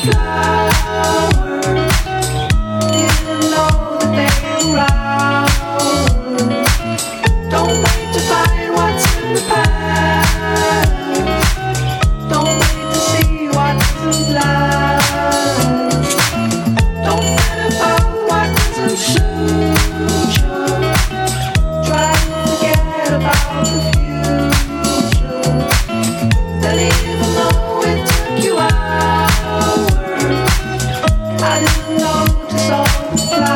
fly. I didn't know to solve.